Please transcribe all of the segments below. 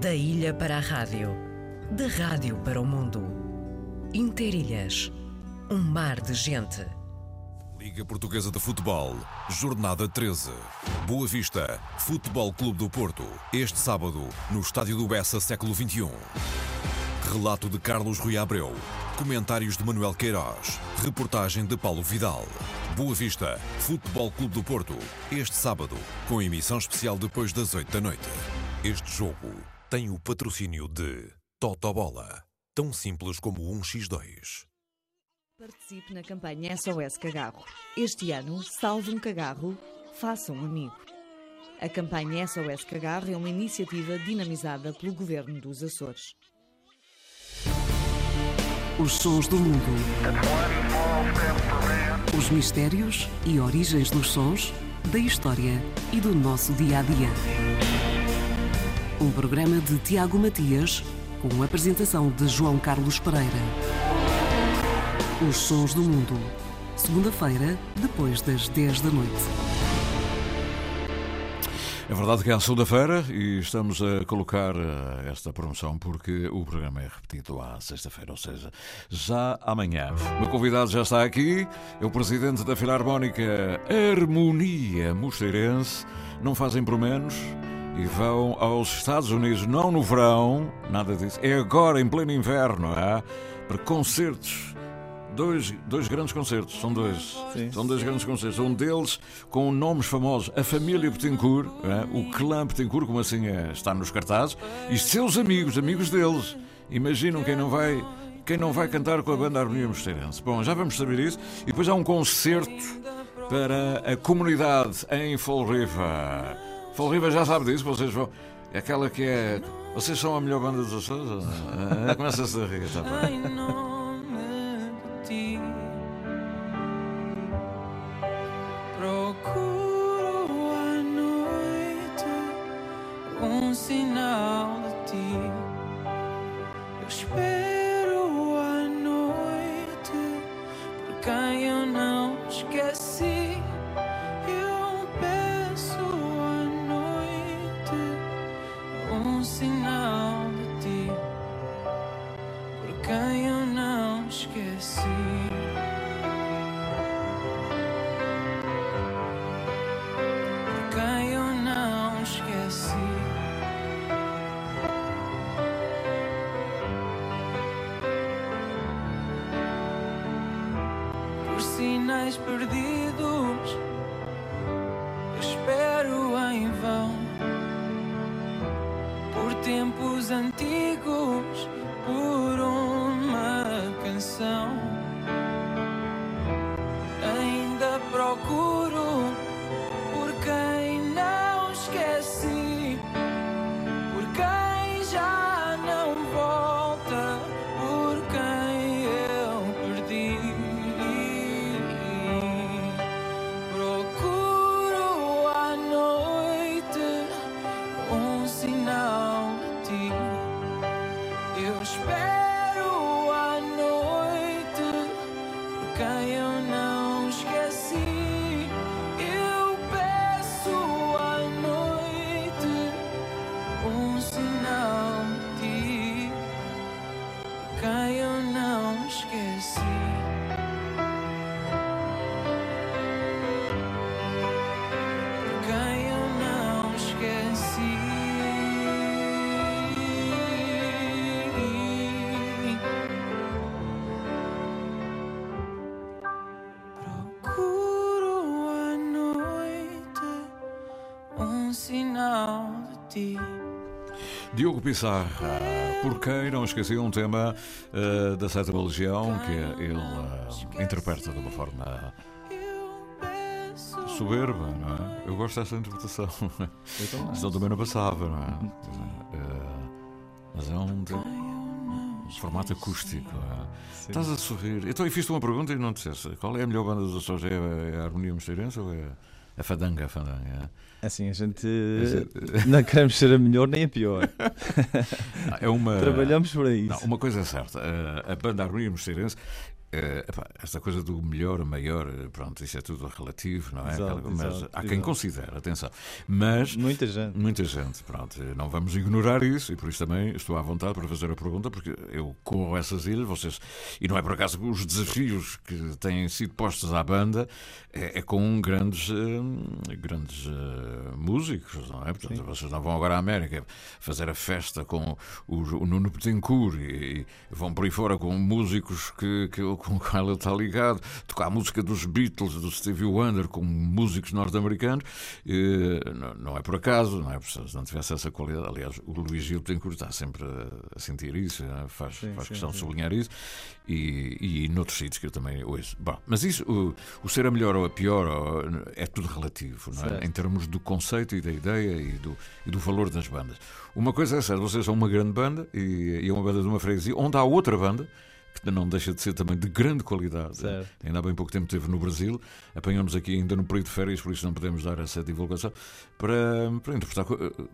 Da ilha para a rádio, da rádio para o mundo. Interilhas, um mar de gente. Liga Portuguesa de Futebol, Jornada 13. Boa Vista, Futebol Clube do Porto. Este sábado, no Estádio do Bessa, século XXI. Relato de Carlos Rui Abreu. Comentários de Manuel Queiroz. Reportagem de Paulo Vidal. Boa Vista, Futebol Clube do Porto. Este sábado, com emissão especial depois das 8 da noite. Este jogo tem o patrocínio de Totobola. Tão simples como 1x2. Participe na campanha SOS Cagarro. Este ano, salve um cagarro, faça um amigo. A campanha SOS Cagarro é uma iniciativa dinamizada pelo Governo dos Açores. Os sons do mundo. Os mistérios e origens dos sons, da história e do nosso dia a dia. Um programa de Tiago Matias, com apresentação de João Carlos Pereira. Os sons do mundo. Segunda-feira, depois das 10 da noite. É verdade que é a segunda-feira e estamos a colocar eh, esta promoção porque o programa é repetido à sexta-feira, ou seja, já amanhã. O meu convidado já está aqui, é o presidente da Filarmónica Harmonia Mosteirense. Não fazem por menos e vão aos Estados Unidos, não no verão, nada disso, é agora em pleno inverno, é? para concertos dois, dois grandes concertos, são dois. Sim. São dois grandes concertos. Um deles com nomes famosos, a família Betancourt, é? o clã Betancourt, como assim é, está nos cartazes, e seus amigos, amigos deles. Imaginam quem não vai. Quem não vai cantar com a banda Harmonia Mosteirense? Bom, já vamos saber isso. E depois há um concerto para a comunidade em Fall River. Fall River já sabe disso, vocês vão. É aquela que é. Vocês são a melhor banda dos Açores? Ah, Começa-se a rir, está bem. Procuro à noite um sinal de ti. Eu espero à noite por quem eu não esqueci. Não canção. Pissarra, por quem não esqueci um tema eh, da Seta Legião que ele eh, interpreta de uma forma soberba, não é? Eu gosto dessa interpretação. Eu também. Senão também não passava, não é? Eh, mas é um, de- formato acústico. é? Estás a sorrir. Então, e fiz-te uma pergunta e não disseste qual é a melhor banda dos Açores? É a, é Harmonia Mosteirense ou é a Fadanga? A Fadanga é? Assim, a gente não queremos ser a melhor nem a pior. Ah, É uma. Trabalhamos para isso. Não, uma coisa é certa, a, a banda Harmonia Mosteirense eh, esta coisa do melhor, maior, eh, pronto, isso é tudo relativo, não é? Exato, Mas exato, há quem exato. considere, atenção. Mas Muita gente. Muita gente, pronto. Não vamos ignorar isso e por isso também estou à vontade para fazer a pergunta, porque eu corro essas ilhas, vocês. E não é por acaso que os desafios que têm sido postos à banda é, é com grandes, eh, grandes eh, músicos, não é? Portanto, vocês não vão agora à América fazer a festa com o, o Nuno Betancourt e, e vão por aí fora com músicos que, que, com os quais ele está ligado, tocar a música dos Beatles, do Stevie Wonder, com músicos norte-americanos. Não, é por acaso, não é? Se não tivesse essa qualidade. Aliás, o Luís Gil Betancourt está sempre a sentir isso, é? faz, Sim, faz sim, questão de sim. sublinhar isso. E, e noutros sítios que eu também ouço. Bom, mas isso, o, o ser a melhor ou a pior, ou- é tudo relativo, não é? Certo. Em termos do conceito e da ideia e do, e do valor das bandas. Uma coisa é certa, vocês são uma grande banda e, e é uma banda de uma freguesia, onde há outra banda que não deixa de ser também de grande qualidade. Certo. Ainda há bem pouco tempo esteve no Brasil, apanhamos aqui ainda no período de férias, por isso não podemos dar essa divulgação, para, para interpretar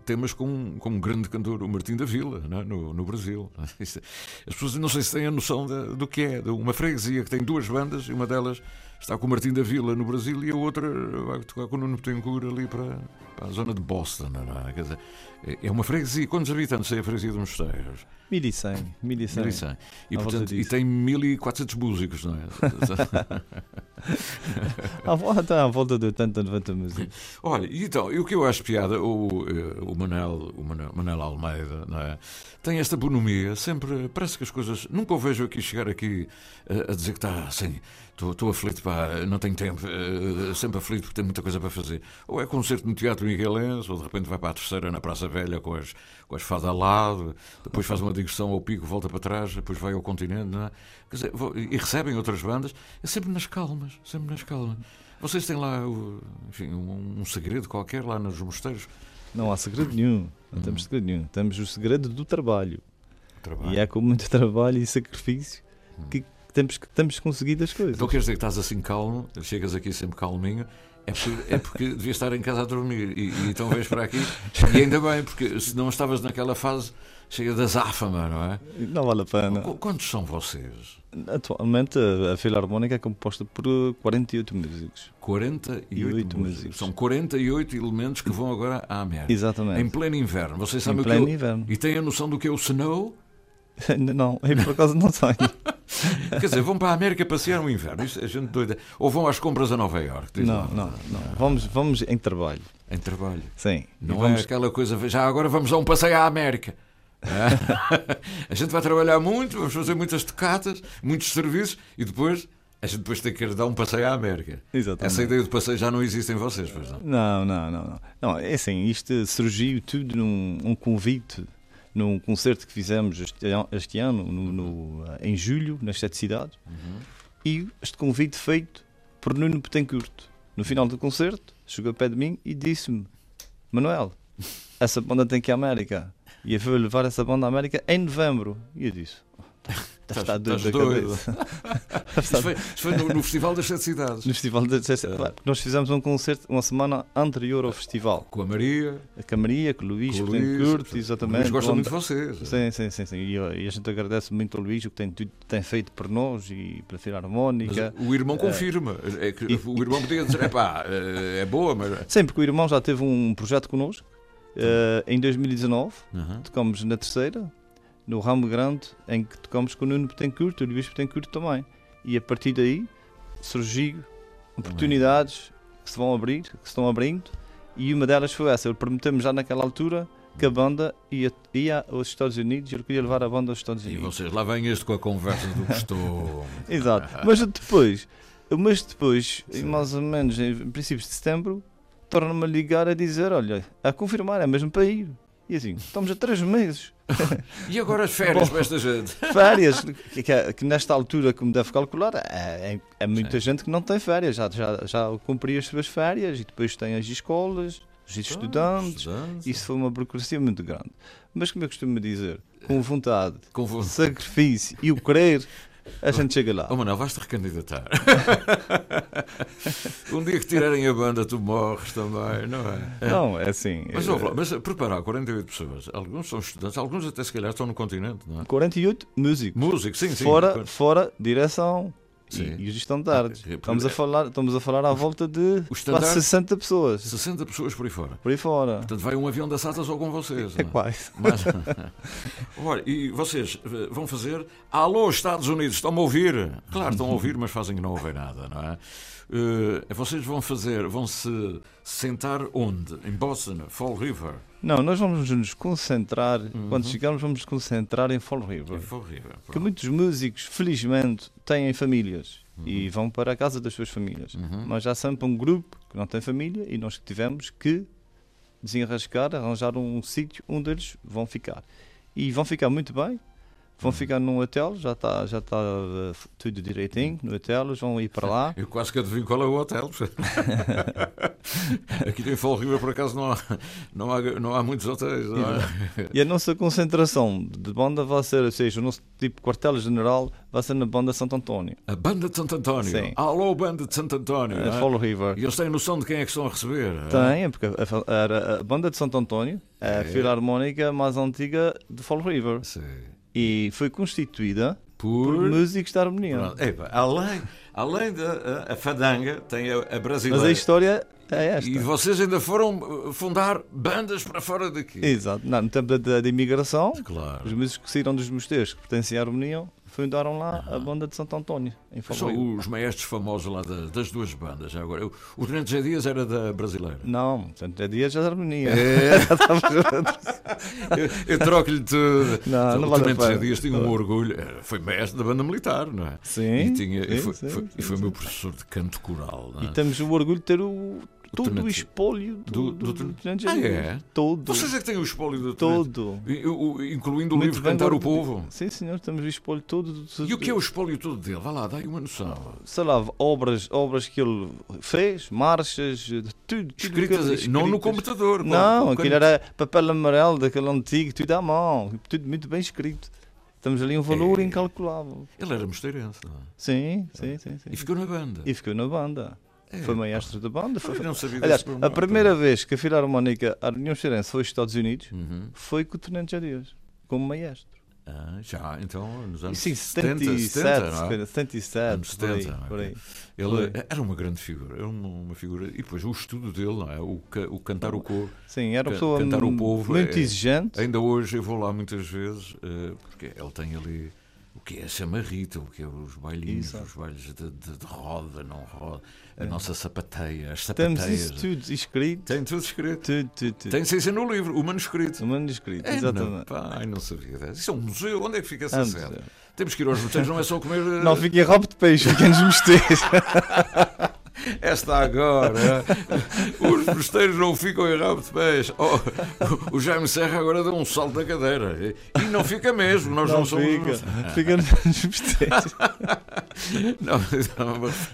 temas com, com um grande cantor, o Martim da Vila, é? no, no Brasil. É- As pessoas não sei se têm a noção da- do que é, de uma freguesia que tem duas bandas e uma delas está com o Martim da Vila no Brasil e a outra vai tocar com o Nuno Betancourt ali para, para a zona de Boston. Não é? Quer dizer, é- é uma freguesia. Quantos habitantes tem a freguesia de Mosteiros? 1100. 1100. 1100. E, portanto, e tem 1400 músicos, não é? À volta, está à volta de 80, 90 músicas. Olha, e então, e o que eu acho piada, o, eh, o Manel, o Manel, Manel Almeida, não é? tem esta bonomia, sempre, parece que as coisas, nunca o vejo aqui chegar aqui eh, a dizer que está assim, estou aflito, pá, não tenho tempo, eh, sempre aflito porque tenho muita coisa para fazer. Ou é concerto no Teatro Miguelense, ou de repente vai para a terceira na Praça Velha com as, com as fadas ao lado, depois faz uma digressão ao pico, volta para trás, depois vai ao continente, é? Dizer, e recebem outras bandas, é sempre nas calmas, sempre nas calmas. Vocês têm lá enfim, um, um segredo qualquer lá nos mosteiros? Não há segredo nenhum. Não temos segredo nenhum. Temos o segredo do trabalho. Trabalho. E é com muito trabalho e sacrifício que temos, que temos conseguido as coisas. Então quer dizer que estás assim calmo, chegas aqui sempre calminho, é porque, é porque devias estar em casa a dormir e, e então vens para aqui. E ainda bem, porque se não estavas naquela fase cheia da záfama, não é? Não vale a pena. Qu- Quantos são vocês? Atualmente a, Filarmónica é composta por uh, 48 músicos. 48 E oito músicos. músicos. São 48 elementos que vão agora à América. Exatamente. Em pleno inverno. Vocês Em sabem que pleno é o- inverno. E têm a noção do que é o snow? Não, eu por acaso não tenho. Quer dizer, vão para a América passear no inverno. Isso é gente doida. Ou vão às compras a Nova Iorque. Não, lá. não, não. Vamos, vamos em trabalho. Em trabalho. Sim. Não vamos, é aquela coisa, já agora vamos a um passeio à América. É? a gente vai trabalhar muito, vamos fazer muitas tocatas, muitos serviços e depois a gente depois tem que ir dar um passeio à América. Exatamente. Essa ideia de passeio já não existe em vocês, pois não? Não, não, não, não. Não, é assim, isto surgiu tudo num um convite, num concerto que fizemos este, an- este ano, no, no, eh, em julho, nas sete cidades, e este convite feito por Nuno Betancourt. No final do concerto, chegou ao pé de mim e disse-me: Manuel, essa banda tem que ir à América. E eu vou levar essa banda à América em novembro. E eu disse: Deve estar Estás- doido estás da doido. Isso foi, isso foi no, no Festival das Sete Cidades. No Festival de Claro, Nós fizemos um concerto uma semana anterior ao festival. Com a Maria, A Camaria, com o Luís, com o Luís. curto, exatamente. Luís gosta muito de vocês. Sim, sim, sim, sim. E, e a gente agradece muito ao Luís o que tem, tem feito por nós e pela Mas Filarmónica. o irmão confirma. É que e- o irmão podia dizer: é pá, é boa, mas. Sim, porque o irmão já teve um projeto connosco eh, em 2019. Uhum. Tocamos na terceira, no Ramo Grande, em que tocamos com o Nuno Betancourt, o Luís Betancourt também. E a partir daí surgiu oportunidades que se vão abrir, que se estão abrindo, e uma delas foi essa. Prometemos já naquela altura que a banda ia, ia aos Estados Unidos e eu queria levar a banda aos Estados E Unidos. vocês, lá vem este com a conversa do costume. Exato. Mas depois, mas depois, Sim. mais ou menos em princípios de setembro, torna-me a ligar a dizer: olha, a confirmar, é mesmo para ir. E assim, estamos a três meses. E agora as férias Bom. para esta gente? Férias, que, que- que nesta altura, como deve calcular, é, é- é muita gente que não tem férias, já, já, já cumpri as suas férias e depois tem as escolas, os estudantes. Estudantes. Isso foi uma burocracia muito grande. Mas como eu costumo dizer, com vontade, Com vo- sacrifício e o querer, a gente chega lá. Oh Manel, vais-te recandidatar. um dia que tirarem a banda, tu morres também, não é? Não, é assim. Mas, é- ouve lá, mas preparar 48 pessoas, alguns são estudantes, alguns até se calhar estão no continente, não é? 48 músicos. Músicos, sim, sim. fora, fora direção. E, e os estandartes. Ah, é, estamos, a é- falar, estamos a falar à volta de quase 60 pessoas 60 pessoas por aí fora. por aí fora. Portanto, vai um avião da SATA só com vocês. É não quase. Mas, olha, e vocês eh, vão fazer Alô, Estados Unidos, estão-me a ouvir? Claro, estão a ouvir, mas fazem que não ouvem nada, não é? Eh, vocês vão fazer, vão se sentar onde? Em Boston, Fall River? Não, nós vamos nos concentrar, Uhum. quando chegarmos, vamos nos concentrar em Fall River. Em Fall River. Porque muitos músicos, felizmente, têm famílias Uhum. e vão para a casa das suas famílias. Mas há sempre um grupo que não tem família e nós tivemos que desenrascar, arranjar um sítio onde eles vão ficar. E vão ficar muito bem. Vão ficar num hotel, já está já tá, eh, tudo direitinho no hotel, eles vão ir para lá. Eu quase que adivinho qual é o hotel. Aqui em Fall River, por acaso, não há, não há, não há muitos hotéis. É? E a nossa concentração de banda vai ser, ou seja, o nosso tipo quartel-general vai ser na banda Santo António, A banda de Santo António. Sim. Alô, banda de Santo António. não é? Fall River. E eles têm noção de quem é que estão a receber. é? Tem, porque a, a- a banda de Santo António é a É. filarmónica mais antiga de Fall River Sim. E foi constituída Por. por músicos da harmonia. Além, além da a, a fadanga, tem a, a Mas brasileira. a história é esta. E vocês ainda foram uh, fundar bandas para fora daqui. Exato. Não, no tempo da, da- imigração, Claro. os músicos que saíram dos mosteiros que pertenciam à harmonia fundaram lá a banda de Santo António, em São os maestros famosos lá da- das duas bandas. Agora, o, o Tenente Zé Dias era da brasileira. Não, portanto, é dias da harmonia. É. Eu, eu troco-lhe tudo. Não, não vale. Dias tinha um orgulho. Foi maestro da banda militar, não é? Sim, E, tinha, e sim, foi, sim, foi- sim, e foi sim. meu professor de canto coral. não E é? temos o orgulho de ter o, todo o espólio do- do, do- do, Ah, é? Todo. Vocês é que têm o espólio do? Todo. Incluindo o Muito livro Cantar o. Povo. Sim, senhor, temos o espólio todo. do- E o que é o espólio todo dele? Vá lá, dá-me uma noção. sei lá, obras, obras que ele fez, marchas, tudo. Escritas, não no computador. com- Não, aquilo era papel amarelo, daquele antigo, tudo à mão, tudo muito bem escrito. Temos ali um valor É. incalculável. Ele era mosteirense, não é? Sim, sim, sim. sim. E ficou na banda. E ficou na banda. É, Foi maestro da banda. Foi... Não sabia Aliás, a primeira vez que a Filarmónica a União Cheirense foi aos Estados Unidos Uhum. foi com o Tenente Jadias, como maestro. Ah, já, então, nos anos Sim, 70, 77, 70, não é? 77, Anos por aí, 70, por aí. Ele era uma grande figura, era uma, uma figura. E depois o estudo dele, não é? O, o cantar o coro. Sim, era uma pessoa cantar o povo muito é- exigente. Ainda hoje eu vou lá muitas vezes, eh, porque ele tem ali o que é a chamarrita, o que é os bailinhos, Exato. os bailes de, de- de roda, não roda, a nossa sapateia, as Temos sapateias. isso tudo escrito. Tem tudo escrito. Tudo, tudo, tudo. Tem ciência no livro, o manuscrito. O manuscrito, É, exatamente. Não, pá, não sabia. Isso é um museu, onde é que fica essa sede? museu. Temos que ir aos mosteiros, não é só comer. eh, Não fiquem rabo de peixe, fiquem nos mosteiros. Esta agora. Os mosteiros não ficam em rabo de peixe. Oh, o Jaime Serra agora deu um salto da cadeira. E não fica mesmo, nós não, Não somos. fica. Fica nos. Não, não, mas,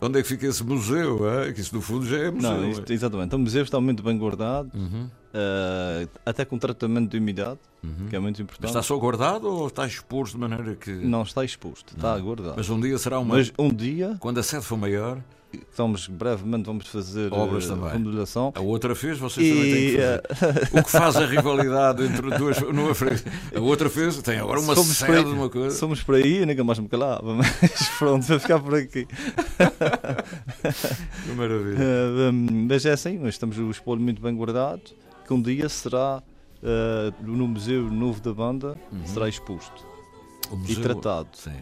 onde é que fica esse museu? é? Que isso no fundo já é museu. Não, isto, exatamente. O museu está muito bem guardado, Uhum, eh, até com tratamento de umidade, uhum. que é muito Mas importante. está só guardado ou está exposto de maneira que. Não está exposto, está guardado. Mas um dia será uma. Mas um dia, Quando a sede for maior, estamos brevemente vamos fazer Obras eh, também. remodelação. a outra fez, vocês também têm E que fazer. eh, O que faz a rivalidade entre duas. Numa frente. A outra fez, tem agora uma Somos sede, para- uma coisa. somos por aí, nunca mais me calava, mas pronto, vai ficar por aqui. Que maravilha. Hum, mas é assim, nós estamos o espólio muito bem guardado, que um dia será eh, no Museu Novo da Banda, Uhum. será exposto e tratado. Sim.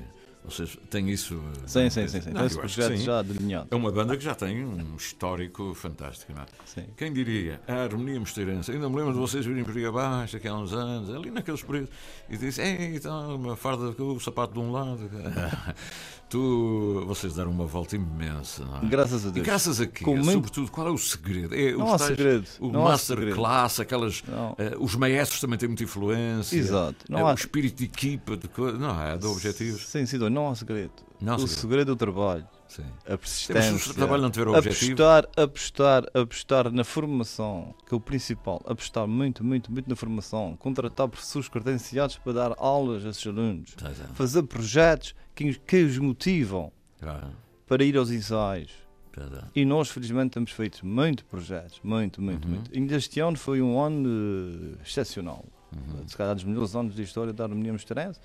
Vocês têm isso. eh, Sim, sim, sim, sim. Não, Tem esse projeto já delineado. É uma banda que já tem um histórico fantástico, não é? Sim. Quem diria? A harmonia mosteirense. Ainda me lembro de vocês virem por aí abaixo, aqui há uns anos, ali naqueles períodos, e disse: Ei, então, uma farda com o sapato de um lado. tu, vocês deram uma volta imensa, não é? Graças a E Deus. graças a quê? Com muito- Sobretudo, qual é o segredo? É Não há tais- segredo. O não há segredo. masterclass, aquelas. Eh, os maestros também têm muita influência. Exato. Não o há, espírito de equipa, de não é? De objetivos. Sim, sim, não há segredo. Não há o segredo. segredo é o trabalho, Sim. a persistência. trabalho não tiver objetivo. Apostar, apostar, apostar na formação, que é o principal. Apostar muito, muito, muito na formação. Contratar professores credenciados para dar aulas a esses alunos. Tá, tá. Fazer projetos que, que os motivam Ah, para ir aos ensaios. tá, tá. E nós, felizmente, temos feito muito projetos. Muito, muito, Uhum. muito. Ainda este ano foi um ano eh, excepcional. Uhum. Se calhar dos melhores anos da história da harmonia mosteirense.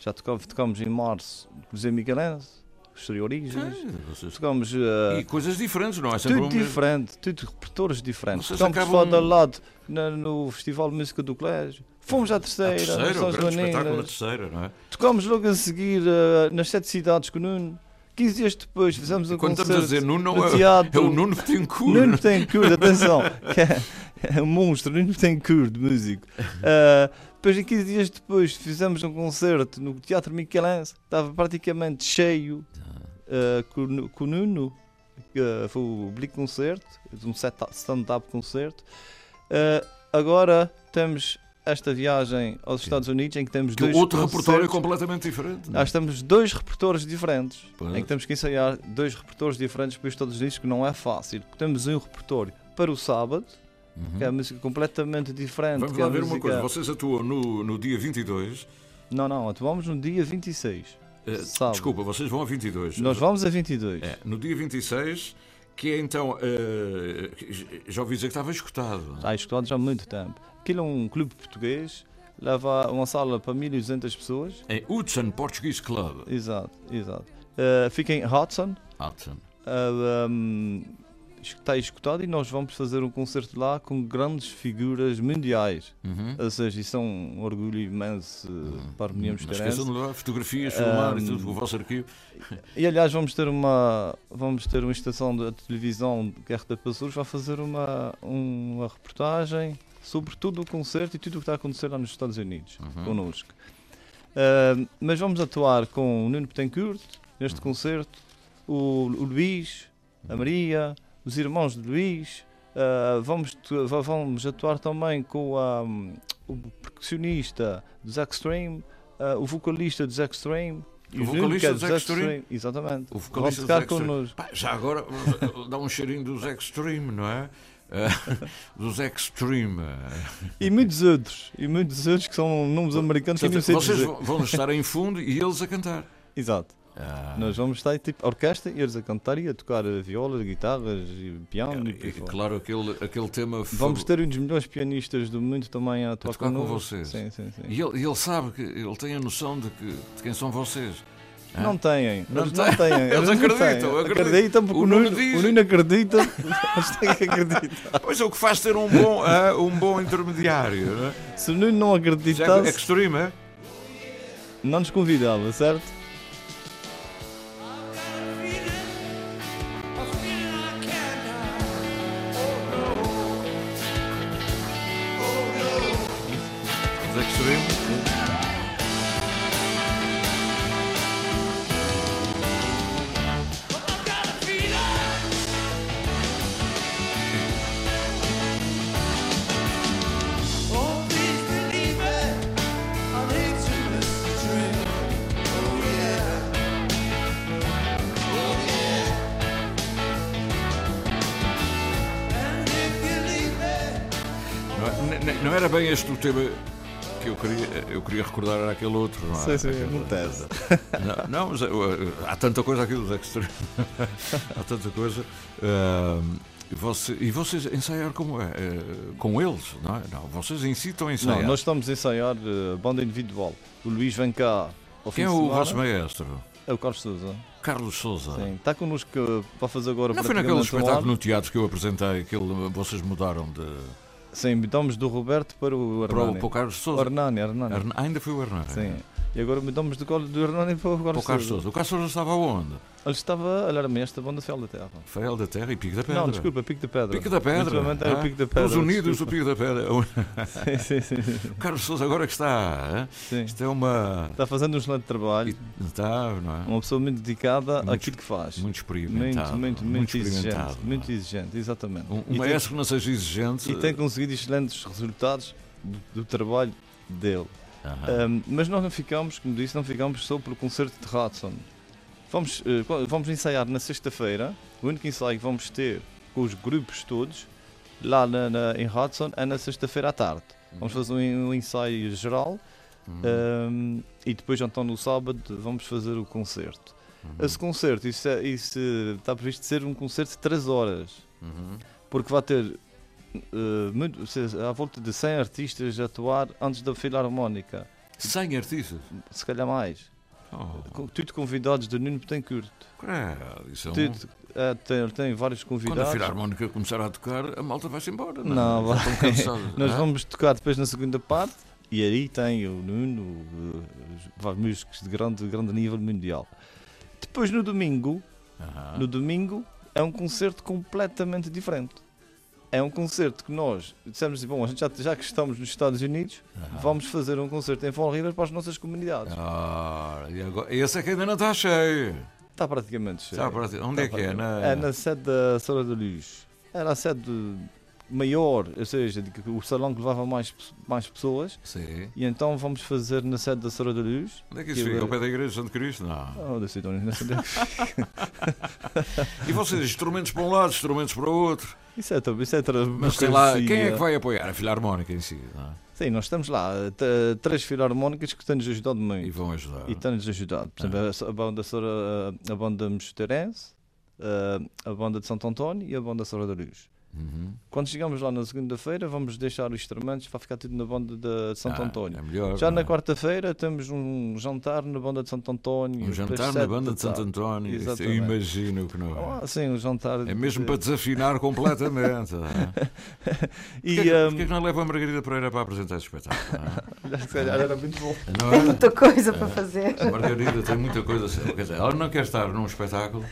Já tocamos, tocamos em março com o Zé Miguelense, História e Origens. Sim, vocês- Tocamos eh, E coisas diferentes, não é? Sempre tudo mesmo. diferente, tudo repertórios diferentes. Vocês Tocamos acabam- acabam... lado na- no Festival de Música do Colégio. Fomos à terceira, terceira, nas o São grande espetáculo na Joaninas. terceira, não é? Tocámos logo a seguir eh, nas sete cidades com o Nuno. 15 dias depois fizemos um Quando concerto estamos a dizer Nuno, é, é o Nuno cu. Nuno Betancourt, atenção, que é, é um monstro, Nuno Betancourt, de músico. Ah, depois, em 15 dias depois, fizemos um concerto no Teatro Michelense, estava praticamente cheio ah, com, com o Nuno, ah, foi o Blick Concerto, um stand-up concerto. Ah, agora temos esta viagem aos Estados Unidos em que temos Que dois outro repertório completamente diferente. é? Nós temos dois repertórios diferentes, Pois. em que temos que ensaiar dois repertórios diferentes para os Estados Unidos, que não é fácil. porque Temos um repertório para o sábado, Uhum. que é a música completamente diferente. Vamos é lá ver uma música- coisa. Vocês atuam no, no dia 22. Não, não, atuamos no dia 26. Eh, Sábado. desculpa, vocês vão a 22. Nós vamos a 22. É, no dia 26, que é então. eh, já ouvi dizer que estava escutado. Está escutado já há muito tempo. Aquilo é um clube português, leva uma sala para 1200 pessoas. Em Hudson Portuguese Club. Exato, exato. Uh, fica em Hudson. Hudson. Uh, um, está escutado e nós vamos fazer um concerto lá com grandes figuras mundiais. Uhum. Ou seja, isso é um orgulho imenso uh, para a União Não esqueçam de levar fotografias, filmar e Um, tudo, o vosso arquivo. E aliás, vamos ter uma, vamos ter uma estação de televisão que é RTP Açores, vai fazer uma, uma reportagem sobre todo o concerto e tudo o que está a acontecer lá nos Estados Unidos, Uhum. connosco. Uh, mas vamos atuar com o Nuno Betancourt neste Uhum. concerto, o, o Luís, a Maria, os irmãos de Luís. Uh, vamos, vamos atuar também com um, o percussionista dos Extreme, uh, o vocalista dos Extreme. O vocalista é dos Extreme? Exatamente. O vocalista dos Extreme. Pá, já agora dá um cheirinho dos Extreme, não é? Eh, dos Extreme. E muitos outros. E muitos outros que são nomes americanos que eu não sei Vocês dizer. vão estar em fundo e eles a cantar. Exato. Ah, Nós vamos estar tipo orquestra e eles a cantar e a tocar viola, guitarras e piano. E, aí e, fora. claro, aquele, aquele tema. Vamos ter um dos melhores pianistas do mundo também a tocar, tocar com vocês. Sim, sim, sim. E ele, ele sabe que ele tem a noção de, que, de quem são vocês. Não têm. Não eles têm. não têm. Eles não acreditam, têm. acreditam. Porque O Nuno diz. o Nuno acredita. Eles têm que acreditar. Pois é, o que faz ter um bom, ah, um bom intermediário. Não é? Se o Nuno não Já acreditasse, é extreme, é? não nos convidava, certo? Não era bem este o tema que eu queria, eu queria recordar, era aquele outro. Não, é? Sim, sim, Aquele- não tese. Não, não, mas uh, uh, há tanta coisa aqui dos extreme. há tanta coisa. E você- e vocês ensaiar como é? Eh, com eles, não é? Não, vocês estão a ensaiar. Não, nós estamos a ensaiar uh, banda individual. O Luís vem cá ao Quem fim é o vosso maestro? É o Carlos Souza. Carlos Souza. Sim, está connosco uh, para fazer agora Não foi naquele espetáculo no teatro que eu apresentei que ele- vocês mudaram de. Sim, mudamos do Roberto para o para, o, Hernani. para o Carlos Souza. Hernani, Hernani. Hern- ainda foi o Hernani. Sim. E agora mudamos do, colo- do Hernani para o Carlos o Carlos Souza. Souza. O Carlos Souza estava onde? Ele estava, ele era mestre da Fiel da Terra. Fael da Terra e Pico da Pedra. Não, desculpa, Pico da Pedra. Pico da Pedra. Literalmente era Ah, Pico da Pedra. Os Unidos do. Pico da Pedra. sim, sim, sim. O Carlos Souza agora que está. Sim. Isto é uma. Está fazendo um excelente trabalho. Está, não é? Uma pessoa muito dedicada Muito- àquilo que faz. Muito experimentado. muito, muito, muito exigente. experimentado, não é? Muito exigente, exatamente. Um, um E tem- maestro que não seja exigente. E tem conseguido excelentes resultados do, do trabalho dele. Aham. Um, mas nós não ficamos, como disse, não ficamos só pelo concerto de Hudson. Vamos, qu- vamos ensaiar na sexta-feira. O único ensaio que vamos ter com os grupos todos lá na, na- em Hudson é na sexta-feira à tarde. Vamos fazer um, um ensaio geral Uhum. um, e depois então no sábado vamos fazer o concerto. Uhum. Esse concerto, isso, é- isso está previsto ser um concerto de 3 horas Uhum. porque vai ter eh, seja, à volta de 100 artistas a atuar antes da filarmónica, 100 artistas. se calhar mais. Oh, Tudo convidados de Nuno Betancourt. credo, isso é um... Tudo, é, tem, tem vários Quando a convidados. Filarmónica começar a tocar, a malta vai-se embora. Não, Não, Já vai. Nós Ah, vamos tocar depois na segunda parte e aí tem o Nuno, vários músicos de grande, grande nível mundial. Depois no domingo, aham. no domingo é um concerto completamente diferente. É um concerto que nós dissemos bom, a gente já, já que estamos nos Estados Unidos, vamos fazer um concerto em Fall River para as nossas comunidades. Ah, e agora, esse é que ainda não está cheio. Está praticamente cheio. Está para- Onde é que é? Na... É na sede da Sora da Luz. Era a sede maior, ou seja, o salão que levava mais, mais pessoas. Sim. E então vamos fazer na sede da Sora da Luz. Onde é que isso Que fica? Ao pé da Igreja de Santo Cristo? Não. Oh, da sei é que fica. E vocês, instrumentos para um lado, instrumentos para o outro. Isso é, isso é Mas tem lá, quem é que vai apoiar? A Filarmónica em si. não é? Sim, nós estamos lá, três filarmónicas que têm-nos ajudado E muito. vão ajudar. E têm-nos ajudado. Por exemplo, a- a banda a banda Mosteirense, a banda de Santo António e a banda Sora da Luz. Uhum. Quando chegamos lá na segunda-feira, vamos deixar os instrumentos para ficar tudo na banda de Santo Ah, António. É melhor. Já na é? quarta-feira temos um jantar na banda de Santo António. Um jantar na banda da de Santo. António. Eu imagino que não Ah, é. sim, um jantar. É mesmo de- para desafinar completamente. é? E, Porquê, que- um, porquê que não leva a Margarida Pereira para apresentar esse espetáculo? é? se calhar era muito bom. Não Tem é? muita coisa para fazer. A Margarida tem muita coisa. Quer dizer, ela não quer estar num espetáculo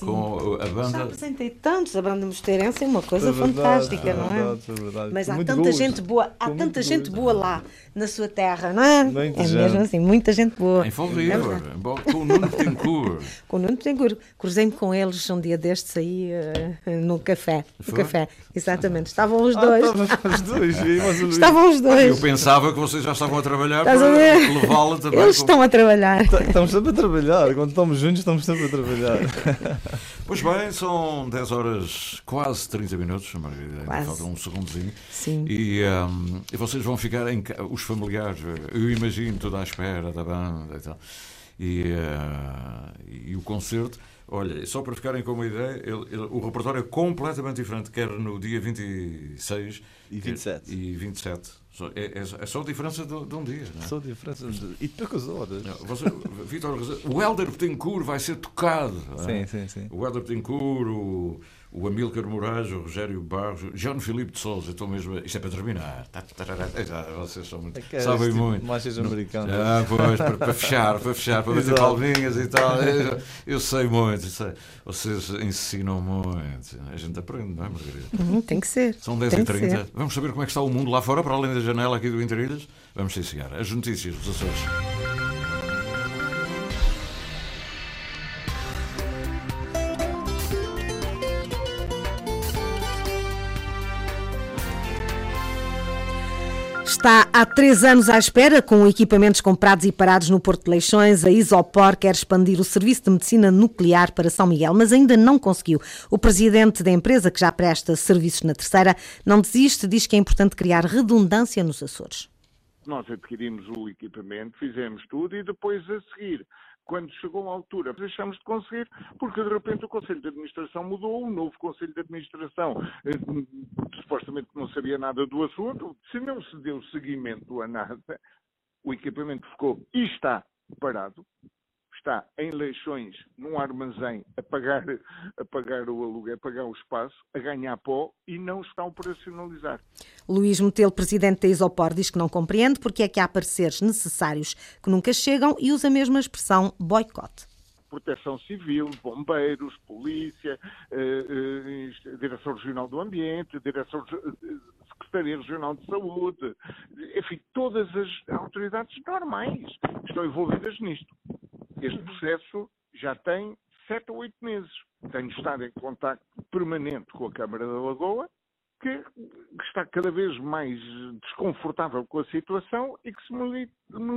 com a Já banda. apresentei tantos, a banda mosteirense é uma coisa É verdade, fantástica, é não é? verdade, é verdade. Mas há muito tanta gosto. gente boa, há Com tanta gente gosto. boa lá na sua terra, não é? É gente. mesmo assim, muita gente boa. Em Fall É verdade. com o Nuno Betancourt. Com o Nuno Betancourt. Cruzei-me com eles um dia destes aí eh, no café. No café, exatamente. Estavam os Ah, dois. estavam os dois. Estavam os Eu dois. pensava que vocês já estavam a trabalhar Estás para levá-la também. Eles com- estão a trabalhar. Estamos sempre a trabalhar. Quando estamos juntos, estamos sempre a trabalhar. Pois bem, são 10 horas, quase 30 minutos, Margarida, ainda falta um segundinho. Sim. E, ahm, e vocês vão ficar em ca- os familiares, eu imagino, tudo à espera da banda e tal. E, ah, e o concerto, olha, só para ficarem com uma ideia, ele- ele- o repertório é completamente diferente, quer no dia 26 E 27. e 27. É, é, é só a diferença de, de um dia, não é? Só diferença de... E de poucas horas. Você, o Helder Betancourt vai ser tocado. é? Sim, sim, sim. O Helder Betancourt, o, o Amílcar Moraes, o Rogério Barros, o João Filipe de Souza, estou mesmo. Isto é para terminar. Tá, tá, tá, vocês são muito. É é sabem tipo muito. de Marchas americanas. Ah, pois, para, para fechar, para fechar, para bater palminhas e tal. Eu, eu sei muito, eu sei. vocês ensinam muito. A gente aprende, não é, Margarida? Uhum, tem que ser. São Tem que 10h30. ser. Vamos saber como é que está o mundo lá fora, para além da janela aqui do Interilhas? Vamos iniciar as notícias dos Açores. Está há três anos à espera, com equipamentos comprados e parados no Porto de Leixões. A Isopor quer expandir o serviço de medicina nuclear para São Miguel, mas ainda não conseguiu. O presidente da empresa, que já presta serviços na terceira, não desiste, diz que é importante criar redundância nos Açores. Nós adquirimos o equipamento, fizemos tudo e depois a seguir, quando chegou a altura, deixamos de conseguir, porque de repente o Conselho de Administração mudou, o novo Conselho de Administração eh, supostamente não sabia nada do assunto. Se não se deu seguimento a nada, o equipamento ficou e está parado, está em Leixões, num armazém, a pagar, a pagar o aluguel, a pagar o espaço, a ganhar pó e não está a operacionalizar. Luís Metelo, presidente da Isopor, diz que não compreende porque é que há pareceres necessários que nunca chegam e usa a mesma expressão boicote. Proteção Civil, Bombeiros, Polícia, eh, eh, Direção Regional do Ambiente, Direção eh, Secretaria Regional de Saúde, enfim, todas as autoridades normais estão envolvidas nisto. Este processo já tem sete ou oito meses. Tenho estado em contacto permanente com a Câmara da Lagoa, que está cada vez mais desconfortável com a situação e que se me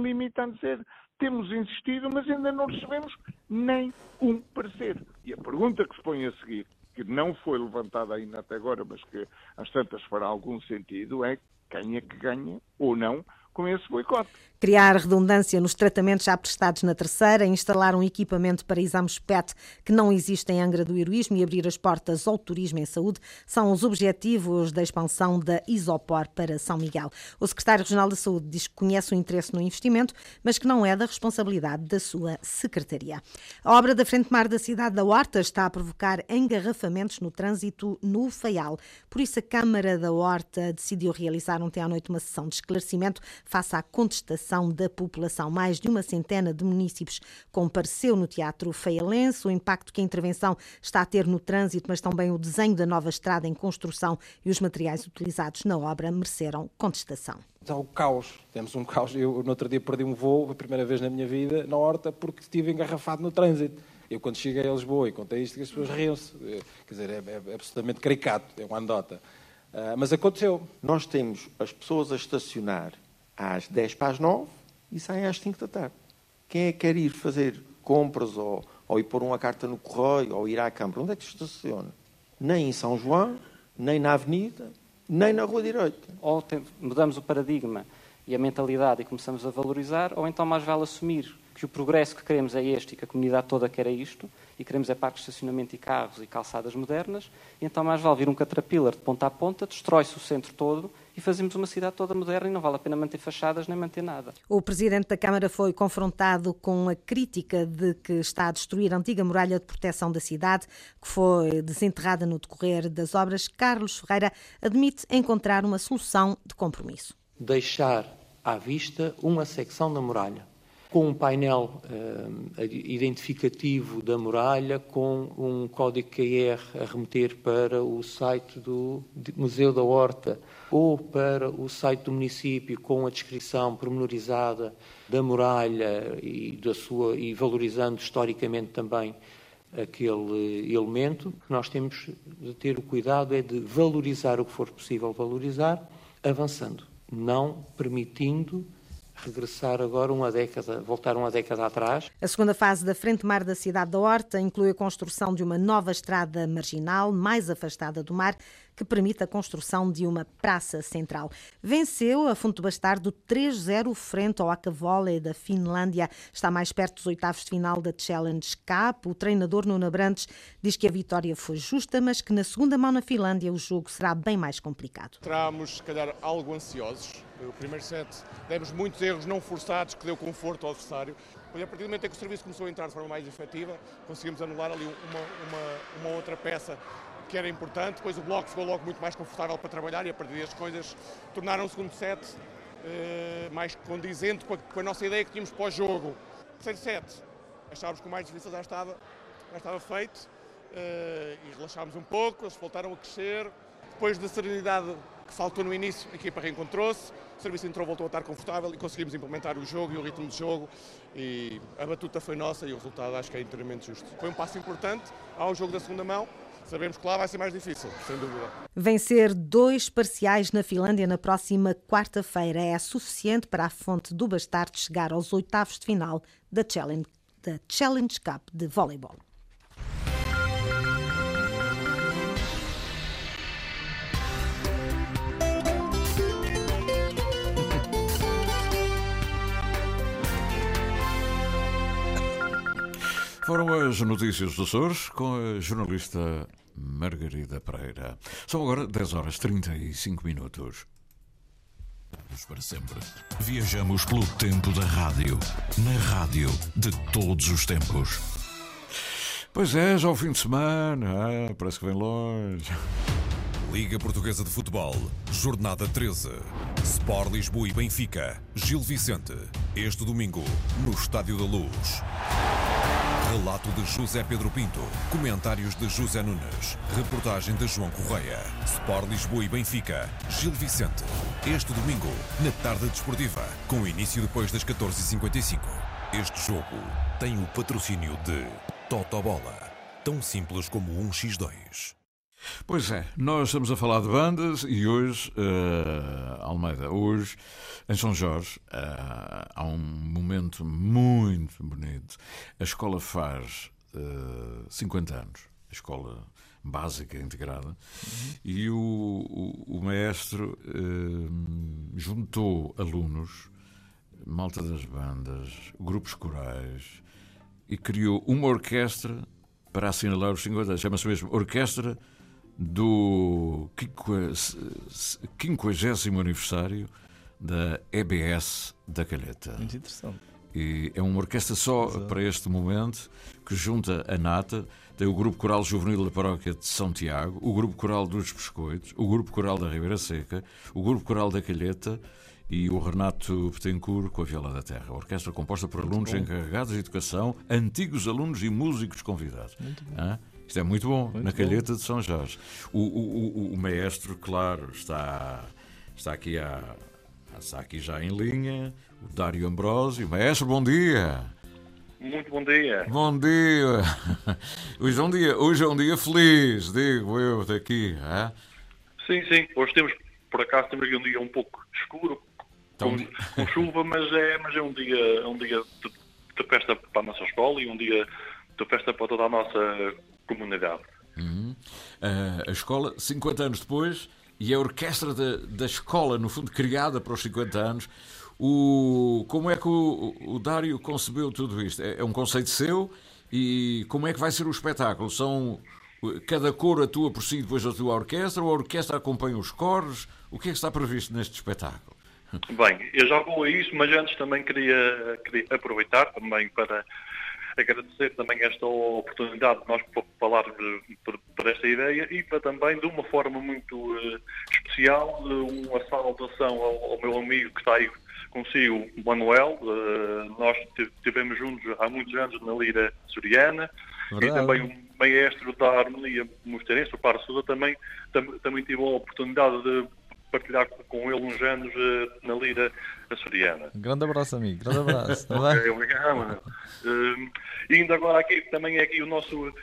limita a dizer temos insistido, mas ainda não recebemos nem um parecer. E a pergunta que se põe a seguir, que não foi levantada ainda até agora, mas que às tantas fará algum sentido, é quem é que ganha ou não com esse boicote. Criar redundância nos tratamentos já prestados na terceira, instalar um equipamento para exames PET que não existe em Angra do Heroísmo e abrir as portas ao turismo em saúde são os objetivos da expansão da Isopor para São Miguel. O secretário regional da Saúde diz que conhece o interesse no investimento, mas que não é da responsabilidade da sua secretaria. A obra da Frente Mar da cidade da Horta está a provocar engarrafamentos no trânsito no Faial. Por isso, a Câmara da Horta decidiu realizar ontem à noite uma sessão de esclarecimento face à contestação da população. Mais de uma centena de municípios compareceu no Teatro Feialense. O impacto que a intervenção está a ter no trânsito, mas também o desenho da nova estrada em construção e os materiais utilizados na obra mereceram contestação. Há o caos. Temos um caos. Eu, no outro dia, perdi um voo, a primeira vez na minha vida, na horta, porque estive engarrafado no trânsito. Eu, quando cheguei a Lisboa e contei isto, as pessoas riam-se. Eh, Quer dizer, é, é- absolutamente caricato, é uma anedota. Ah, mas aconteceu. Nós temos as pessoas a estacionar às 10 para as 9 e saem às 5 da tarde. Quem é que quer ir fazer compras ou, ou ir pôr uma carta no correio ou ir à Câmara? Onde é que se estaciona? Nem em São João, nem na Avenida, nem na Rua Direita. ou tem- mudamos o paradigma e a mentalidade e começamos a valorizar, ou então mais vale assumir que o progresso que queremos é este e que a comunidade toda quer é isto, e queremos é parques de estacionamento e carros e calçadas modernas, então mais vale vir um caterpillar de ponta a ponta, destrói-se o centro todo e fazemos uma cidade toda moderna e não vale a pena manter fachadas nem manter nada. O presidente da Câmara foi confrontado com a crítica de que está a destruir a antiga muralha de proteção da cidade, que foi desenterrada no decorrer das obras. Carlos Ferreira admite encontrar uma solução de compromisso. deixar à vista uma secção da muralha, com um painel eh, identificativo da muralha, com um código QR a remeter para o site do Museu da Horta ou para o site do município com a descrição pormenorizada da muralha e, da sua, e valorizando historicamente também aquele elemento, nós temos de ter o cuidado é de valorizar o que for possível valorizar, avançando, não permitindo regressar agora uma década, voltar uma década atrás. A segunda fase da Frente Mar da cidade da Horta inclui a construção de uma nova estrada marginal, mais afastada do mar, que permite a construção de uma praça central. Venceu a Funto Bastardo 3-0 frente ao Akavole da Finlândia. Está mais perto dos oitavos de final da Challenge Cup. O treinador Nuno Abrantes diz que a vitória foi justa, mas que na segunda mão na Finlândia o jogo será bem mais complicado. Entramos, se calhar, algo ansiosos. O primeiro set demos muitos erros não forçados que deu conforto ao adversário. Depois, a partir do momento em que o serviço começou a entrar de forma mais efetiva, conseguimos anular ali uma, uma, uma outra peça que era importante. Depois o bloco ficou logo muito mais confortável para trabalhar e a partir daí as coisas tornaram o segundo set eh, mais condizente com a, com a nossa ideia que tínhamos pós-jogo. Terceiro set, achávamos que o mais difícil já estava, já estava feito eh, e relaxámos um pouco, eles voltaram a crescer. Depois da serenidade que faltou no início, a equipa reencontrou-se, o serviço entrou, voltou a estar confortável e conseguimos implementar o jogo e o ritmo de jogo e a batuta foi nossa e o resultado acho que é inteiramente justo. Foi um passo importante ao jogo da segunda mão, sabemos que lá vai ser mais difícil, sem dúvida. Vencer dois parciais na Finlândia na próxima quarta-feira é suficiente para a fonte do Bastardo chegar aos oitavos de final da Challenge, da Challenge Cup de voleibol. Foram as notícias dos Açores com a jornalista Margarida Pereira. São agora 10 horas 35 minutos. Para sempre. Viajamos pelo tempo da rádio. Na rádio de todos os tempos. Pois é, já o fim de semana, ah, parece que vem longe. Liga Portuguesa de Futebol, Jornada 13. Sport Lisboa e Benfica, Gil Vicente. Este domingo, no Estádio da Luz. Relato de José Pedro Pinto. Comentários de José Nunes. Reportagem de João Correia. Sport Lisboa e Benfica, Gil Vicente. Este domingo, na tarde desportiva, com início depois das 14h55. Este jogo tem o patrocínio de Totobola. Tão simples como um X2. Pois é, nós estamos a falar de bandas e hoje, eh, Almeida, hoje, em São Jorge, eh, há um momento muito bonito. A escola faz eh, 50 anos. A escola básica integrada, e o, o, o maestro juntou alunos, malta das bandas, grupos corais, e criou uma orquestra para assinalar os 50 anos. Chama-se mesmo Orquestra do 50 aniversário da EBS da Calheta. Muito interessante. E é uma orquestra só para este momento que junta a nata. Tem o Grupo Coral Juvenil da Paróquia de São Tiago, o Grupo Coral dos Biscoitos, o Grupo Coral da Ribeira Seca, o Grupo Coral da Calheta e o Renato Betancourt com a Viola da Terra. A orquestra composta por alunos bom. encarregados de educação, antigos alunos e músicos convidados. Muito bom. Hã? Isto é muito bom, Muito na bom. Calheta de São Jorge. O, o, o, o maestro, claro, está, está, aqui a, está aqui já em linha, o Dário Ambrosio. Maestro, bom dia! Muito bom dia. Bom dia! Hoje é um dia, hoje é um dia feliz, digo eu daqui. hã? Sim, sim. Hoje temos, por acaso, temos aqui um dia um pouco escuro, Então, com, com chuva, mas é, mas é um dia, é um dia de, de festa para a nossa escola e um dia de festa para toda a nossa comunidade. Uhum. Ah, a escola, 50 anos depois, e a orquestra da, da escola, no fundo, criada para os 50 anos. O, como é que o, o Dário concebeu tudo isto? É, é um conceito seu? E como é que vai ser o espetáculo? São cada cor atua por si depois da tua orquestra ou a orquestra acompanha os coros? O que é que está previsto neste espetáculo? Bem, eu já vou a isso, mas antes também queria, queria aproveitar também para agradecer também esta oportunidade de nós pa- falarmos por, por esta ideia e para também, de uma forma muito eh, especial, uma saudação ao, ao meu amigo que está aí consigo, Manuel. Eh, nós tive- estivemos juntos há muitos anos na Lira Soriana e também o maestro da harmonia mosterense, o Par Sousa, também, tam- também tive a oportunidade de partilhar com- ele uns anos eh, na Lira Açoriana. Um grande abraço, amigo. Grande abraço. Tá Ok, bem? obrigado, mano. E ainda agora aqui, também é aqui o nosso,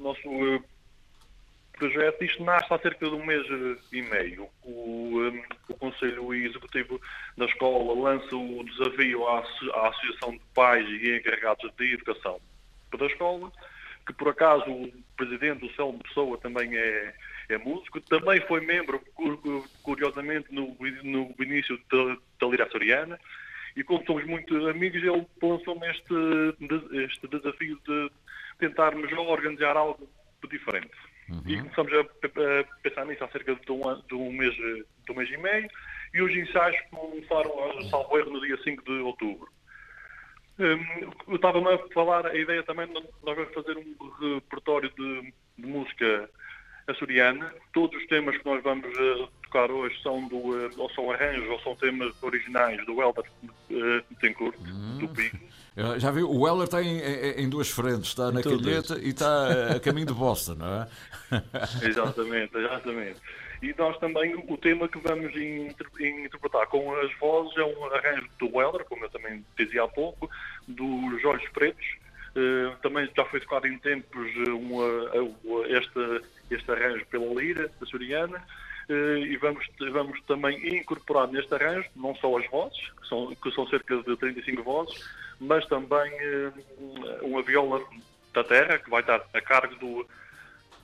nosso eh, projeto, isto nasce há cerca de um mês eh, e meio. O, hum, o Conselho Executivo da Escola lança o desafio à, à Associação de Pais e Encarregados de Educação da Escola, que por acaso o Presidente, o Selmo Pessoa, também é, é músico, também foi membro, cu- cu- curiosamente, no, no início da, da Lira Açoriana, e como somos muito amigos, ele lançou-me este, este desafio de tentarmos organizar algo diferente. E começamos a, a pensar nisso há cerca de um, de um mês, de um mês e meio, e os ensaios começaram, a salvo erro, no dia 5 de outubro. Hum, eu estava a falar, a ideia também, nós vamos fazer um repertório de, de música açoriana. Todos os temas que nós vamos eh, tocar hoje são do, eh, ou são arranjos ou são temas originais do Helder uh, Betancourt, do Pico. Eh, Já viu, o Weller está em, em- duas frentes, está na calheta e está a caminho de Boston, não é? Exatamente, exatamente. E nós também, o tema que vamos inter- interpretar com as vozes é um arranjo do Weller, como eu também dizia há pouco, dos Olhos Pretos. Eh, também já foi tocado em tempos eh, uma- a- este, este arranjo pela Lira. Eh, e vamos, vamos também incorporar neste arranjo não só as vozes, que são, que são cerca de 35 vozes, mas também eh, uma viola da terra, que vai estar a cargo do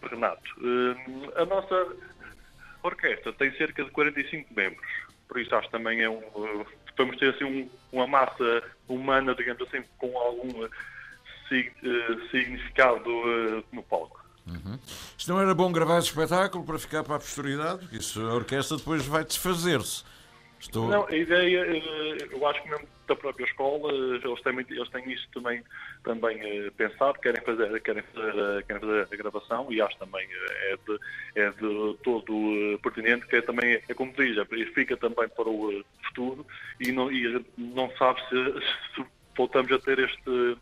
Renato. Eh, a nossa orquestra tem cerca de 45 membros, por isso acho que também é um. eh, Vamos ter assim um- uma massa humana, digamos assim, com algum eh, sig- eh, significado eh, no palco. Uhum. Isto não era bom gravar esse espetáculo para ficar para a posteridade? Porque isso, a orquestra depois vai desfazer-se. Estou... Não, a ideia, eh, eu acho que mesmo da própria escola, eh, eles têm, muito- eles têm isso também, também eh, pensado, querem fazer, querem, fazer, eh, querem fazer a gravação e acho também eh, é de, é de todo eh, pertinente, que é também, é como diz, é, fica também para o eh, futuro e não, e não sabe se, se voltamos a ter este,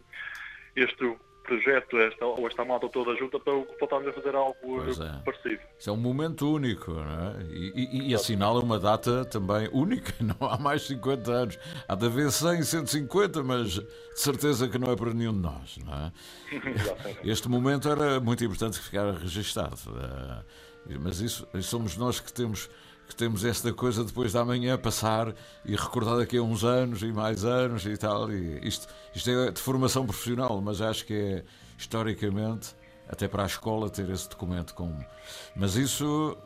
este projeto, esta, ou esta malta toda junta para voltarmos a fazer algo é. parecido. Isso é um momento único, não é? E, e, e assinala uma data também única, não há mais 50 anos. Há de haver 100, 150, mas de certeza que não é para nenhum de nós, não é? Este momento era muito importante que ficar registado. eh, Mas isso, somos nós que temos, que temos esta coisa depois da manhã passar e recordar daqui a uns anos e mais anos e tal. E isto, isto é de formação profissional, mas acho que é historicamente até para a escola ter esse documento com. Mas isso.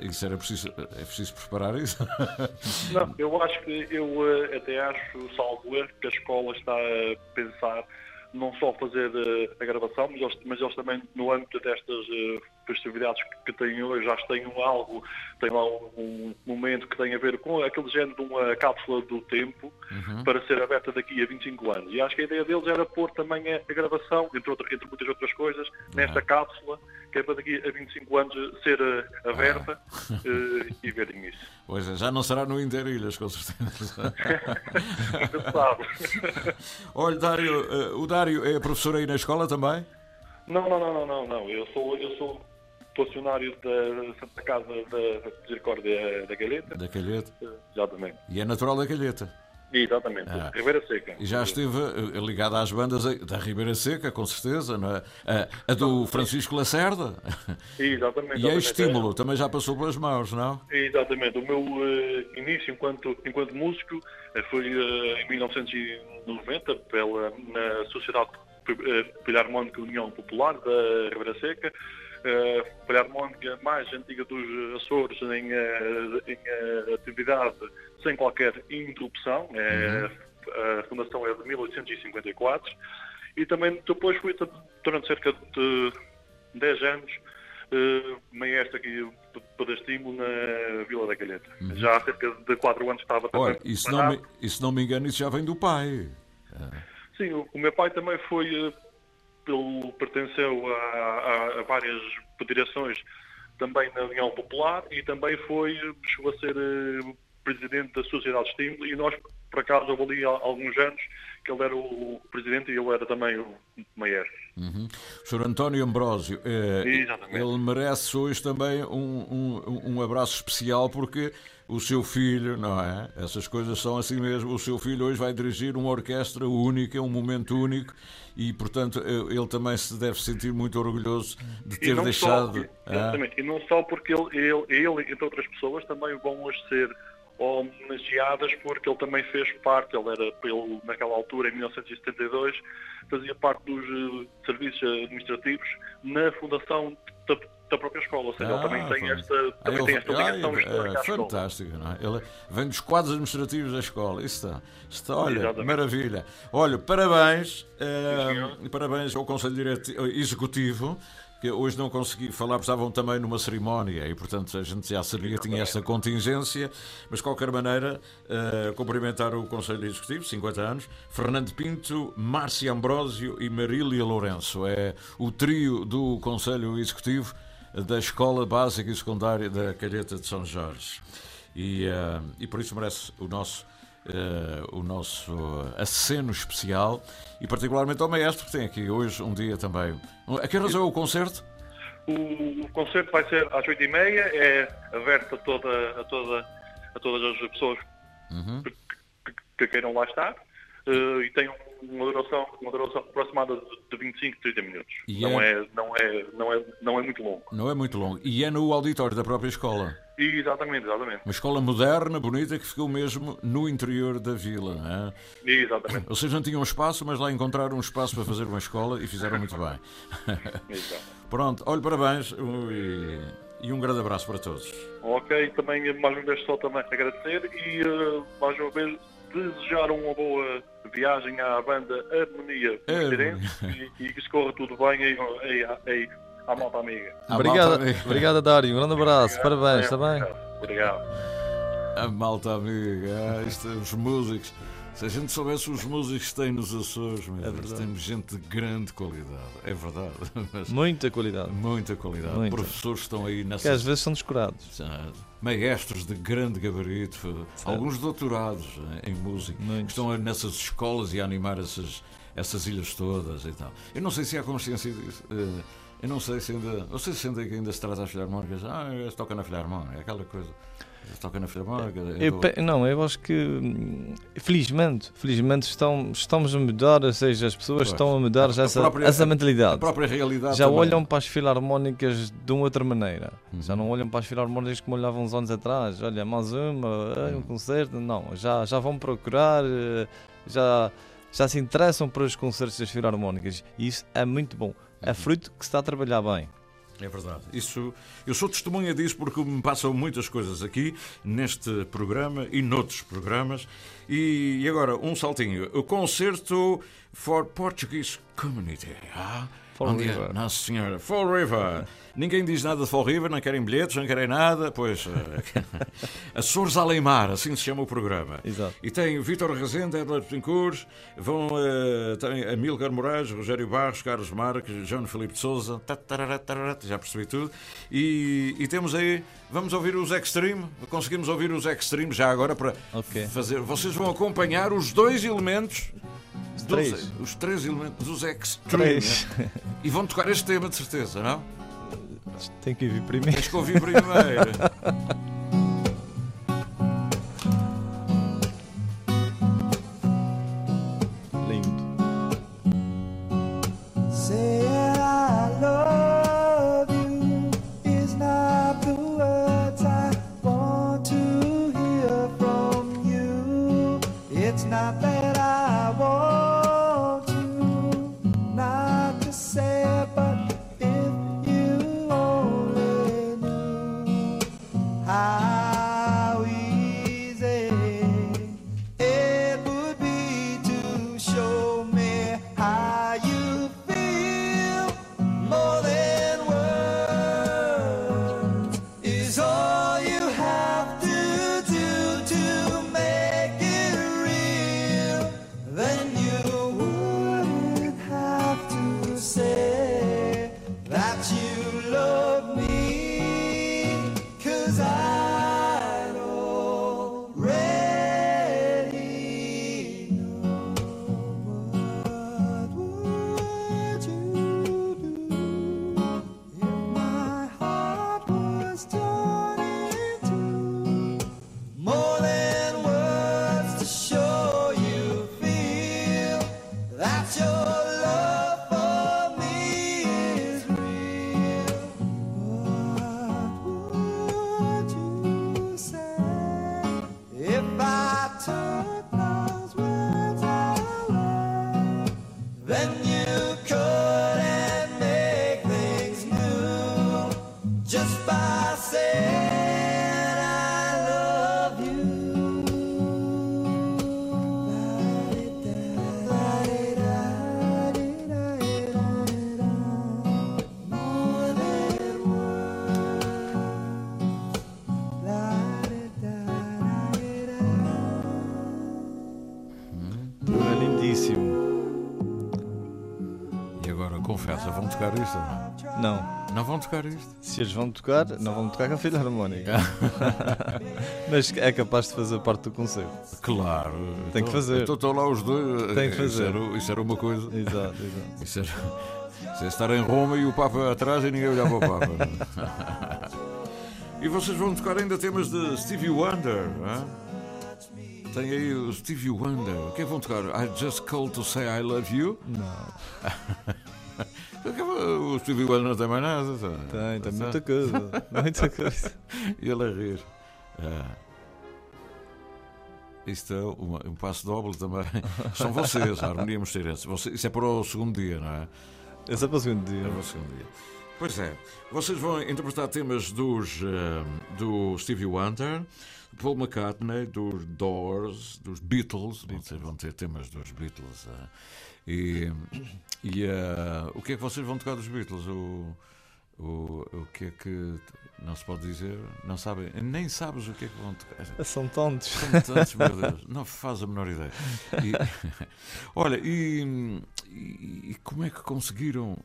Isso era preciso, é preciso preparar isso? Não, eu acho que eu eh, até acho, salvo erro, que a escola está a pensar não só fazer eh, a gravação, mas eles, mas eles também, no âmbito destas festividades que, têm hoje, já têm algo, tem lá um, um momento que tem a ver com aquele género de uma cápsula do tempo Uhum. para ser aberta daqui a 25 anos. E acho que a ideia deles era pôr também a, gravação, entre, outra- entre muitas outras coisas, nesta cápsula, que é para daqui a 25 anos ser eh, aberta eh, e verem isso. Pois é, já não será no Interilhas, com certeza. Se sabe. Olha, Dário, eh, o Dário é professor aí na escola também? Não, não, não, não, não, não. Eu sou, eu sou funcionário da Santa Casa da Misericórdia da Galeta. Da Calheta. Exatamente. E é natural da Calheta. Exatamente. Ah. Ribeira Seca. E já esteve eh, ligado às bandas da Ribeira Seca, com certeza, não é? A, a do Francisco Lacerda. Exatamente. E é estímulo, também já passou pelas mãos, não? Exatamente. O meu eh, início enquanto, enquanto músico eh, foi eh, em 1990 pela, na Sociedade uh, Filharmónica União Popular da Ribeira Seca. Uh, Filharmónica mais antiga dos Açores em, eh, em eh, atividade sem qualquer interrupção. Eh, A fundação é de 1854. E também depois fui durante cerca de 10 anos eh, maestro aqui estímulo na Vila da Calheta. Já há cerca de 4 anos estava também Olha, e se não, me, e se não me engano, isso já vem do pai. Sim, o, o meu pai também foi, eh, ele pertenceu a, a- a várias federações também na União Popular e também foi, chegou a ser eh, presidente da Sociedade de Estímulo e nós, por acaso, houve ali há alguns anos que ele era o presidente e eu era também o maestro. Uhum. Sr. António Ambrósio, eh, ele merece hoje também um, um, um abraço especial porque o seu filho, não é? Essas coisas são assim mesmo. O seu filho hoje vai dirigir uma orquestra única, um momento único e, portanto, ele também se deve sentir muito orgulhoso de ter deixado. Só, ah, exatamente, e não só porque ele, ele, ele, entre outras pessoas, também vão hoje ser homenageadas porque ele também fez parte, ele era, ele, naquela altura, em 1972, fazia parte dos eh, serviços administrativos na fundação da, própria escola, ou seja, ele também tem pronto. esta, Ah, também ele- tem esta ligação ai, histórica é, fantástico, não é? Ele vem dos quadros administrativos da escola. Isso está, está olha, Exatamente. maravilha. Olha, parabéns, eh, parabéns ao Conselho Diretivo, Executivo, que hoje não consegui falar, porque estavam também numa cerimónia e, portanto, a gente já sabia que tinha esta contingência, mas de qualquer maneira, eh, cumprimentar o Conselho Executivo, 50 anos, Fernando Pinto, Márcia Ambrósio e Marília Lourenço. É o trio do Conselho Executivo da Escola Básica e Secundária da Calheta de São Jorge. E, eh, e por isso merece o nosso, eh, o nosso aceno especial e particularmente ao maestro que tem aqui hoje um dia também. A que horas é o concerto? O, o concerto vai ser às 8h30, é aberto a, toda, a, toda, a todas as pessoas Uhum. que, que- que queiram lá estar e tem uma duração, uma duração aproximada de, de 25, 30 minutos. E não, é- é... não, é, não, é, não é muito longo. Não é muito longo. E é no auditório da própria escola. Exatamente, exatamente. Uma escola moderna, bonita, que ficou mesmo no interior da vila. é? Exatamente. Ou seja, não tinham espaço, mas lá encontraram um espaço para fazer uma escola e fizeram muito bem. Pronto, olha, parabéns e, e um grande abraço para todos. Ok, também mais uma vez só também agradecer e eh, mais uma vez desejar uma boa viagem à banda Harmonia. Moreirense e, e que se corra tudo bem aí, aí, aí à malta amiga. Obrigado, obrigado, Dário. Um grande abraço. Parabéns, está bem? Obrigado. A malta amiga, os músicos. Se a gente soubesse os músicos que têm nos Açores, meu É Deus, temos gente de grande qualidade. É verdade. Muita qualidade. Muita qualidade. Muita. Professores estão aí nessa. Que às vezes são descurados. Maestros de grande gabarito, alguns doutorados em música, que estão nessas escolas e a animar essas, essas ilhas todas e tal. Eu não sei se há consciência disso. eh, Eu não sei se ainda. Não sei se ainda, ainda se trata as filarmónicas. Ah, tocam na filarmónica, aquela coisa. Tocam na filarmónica. Eu pe- não, eu acho que hum, felizmente, felizmente estão, estamos a mudar, ou seja, as pessoas Pois. estão a mudar já A essa, própria- essa mentalidade. a própria realidade Já também. olham para as filarmónicas de uma outra maneira. Já Uhum. não olham para as filarmónicas como olhavam uns anos atrás. Olha, mais uma, ai, Uhum. um concerto. Não, já, já vão procurar, eh, já já se interessam por os concertos das filarmónicas e isso é muito bom. É fruto que se está a trabalhar bem. É verdade. Isso, eu sou testemunha disso porque me passam muitas coisas aqui neste programa e noutros programas. E, e agora, um saltinho. O concerto for Portuguese Community. Ah, Fall? River. Nossa Senhora. Fall River. Ninguém diz nada de Fall River, não querem bilhetes, não querem nada. Pois. eh, Açores Aleimar, assim se chama o programa. Exato. E tem Vítor Rezende, Edler Betancourt, vão, eh, tem Amílcar Moraes, Rogério Barros, Carlos Marques, João Filipe de Souza, tarara, já percebi tudo. E, e temos aí, vamos ouvir os Extreme, conseguimos ouvir os Extreme já agora para fazer. Vocês vão acompanhar os dois elementos. Os três. os três elementos dos Extreme. Três. né? E vão tocar este tema de certeza, não? Tem que ouvir primeiro. Tens que ouvir primeiro. tocar isto? Se eles vão tocar, não vão tocar com a filarmónica. Mas é capaz de fazer parte do concerto. Claro. Tem que Então- fazer. Então estão lá os dois. Tem que Isso fazer. era, isso era uma coisa. Exato, exato. Isso era, isso é estar em Roma e o Papa atrás e ninguém olhava para o Papa. e vocês vão tocar ainda temas de Stevie Wonder, não é? Tem aí o Stevie Wonder. O que é que vão tocar? I just called to say I love you? Não. O Stevie Wonder não tem mais nada. tá? Tem, tem muita coisa, muita coisa. E ele a rir. Ah. Isto é uma- um passo doble também. São vocês, a harmonia mosteirense. Você- Isso é para o segundo dia, não é? Esse é para o segundo dia. É para o segundo dia. Pois é. Vocês vão interpretar temas dos, ah, do Stevie Wonder, Paul McCartney, dos Doors, dos Beatles. Vocês vão ter temas dos Beatles. ah. E, e ah, o que é que vocês vão tocar dos Beatles? O, o, o que é que não se pode dizer? Não sabem? Nem sabes o que é que vão tocar. São tantos. São tantos, meu Deus. Não faz a menor ideia. E- olha, e, e- como é que conseguiram